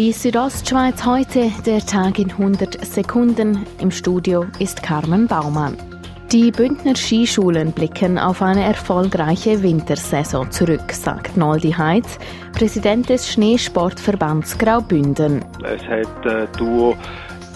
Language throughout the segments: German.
Die Südostschweiz heute, der Tag in 100 Sekunden. Im Studio ist Carmen Baumann. Die Bündner Skischulen blicken auf eine erfolgreiche Wintersaison zurück, sagt Noldi Heitz, Präsident des Schneesportverbands Graubünden. Es hat äh, durch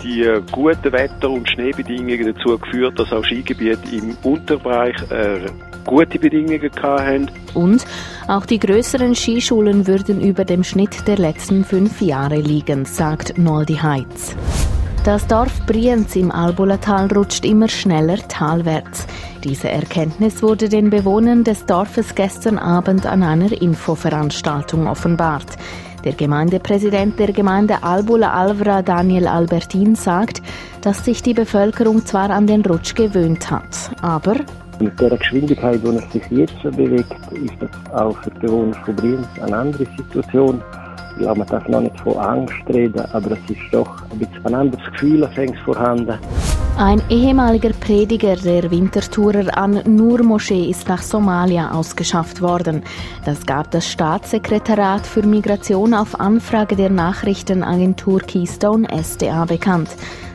die guten Wetter- und Schneebedingungen dazu geführt, dass auch Skigebiete im Unterbereich äh, gute Bedingungen hatten. Und auch die größeren Skischulen würden über dem Schnitt der letzten fünf Jahre liegen, sagt Noldi Heitz. Das Dorf Brienz im Albulatal rutscht immer schneller talwärts. Diese Erkenntnis wurde den Bewohnern des Dorfes gestern Abend an einer Infoveranstaltung offenbart. Der Gemeindepräsident der Gemeinde Albula Alvra, Daniel Albertin, sagt, dass sich die Bevölkerung zwar an den Rutsch gewöhnt hat, aber mit der Geschwindigkeit, die es sich jetzt bewegt, ist das auch für die Bewohner von Brienz eine andere Situation. Ja, man darf noch nicht von Angst reden, aber es ist doch ein bisschen ein anderes Gefühl vorhanden. Ein ehemaliger Prediger der Wintertourer an Nur Moschee ist nach Somalia ausgeschafft worden. Das gab das Staatssekretariat für Migration auf Anfrage der Nachrichtenagentur Keystone SDA bekannt.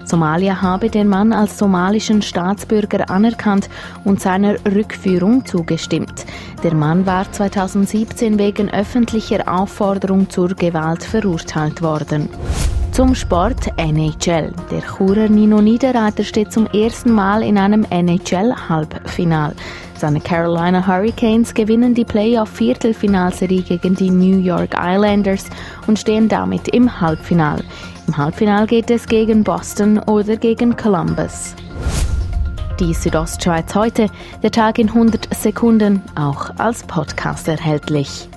Somalia habe den Mann als somalischen Staatsbürger anerkannt und seiner Rückführung zugestimmt. Der Mann war 2017 wegen öffentlicher Aufforderung zur Gewalt verurteilt worden. Zum Sport NHL. Der Churer Nino Niederreiter steht zum ersten Mal in einem NHL-Halbfinal. Seine Carolina Hurricanes gewinnen die Playoff-Viertelfinalserie gegen die New York Islanders und stehen damit im Halbfinal. Im Halbfinal geht es gegen Boston oder gegen Columbus. Die Südostschweiz heute, der Tag in 100 Sekunden, auch als Podcast erhältlich.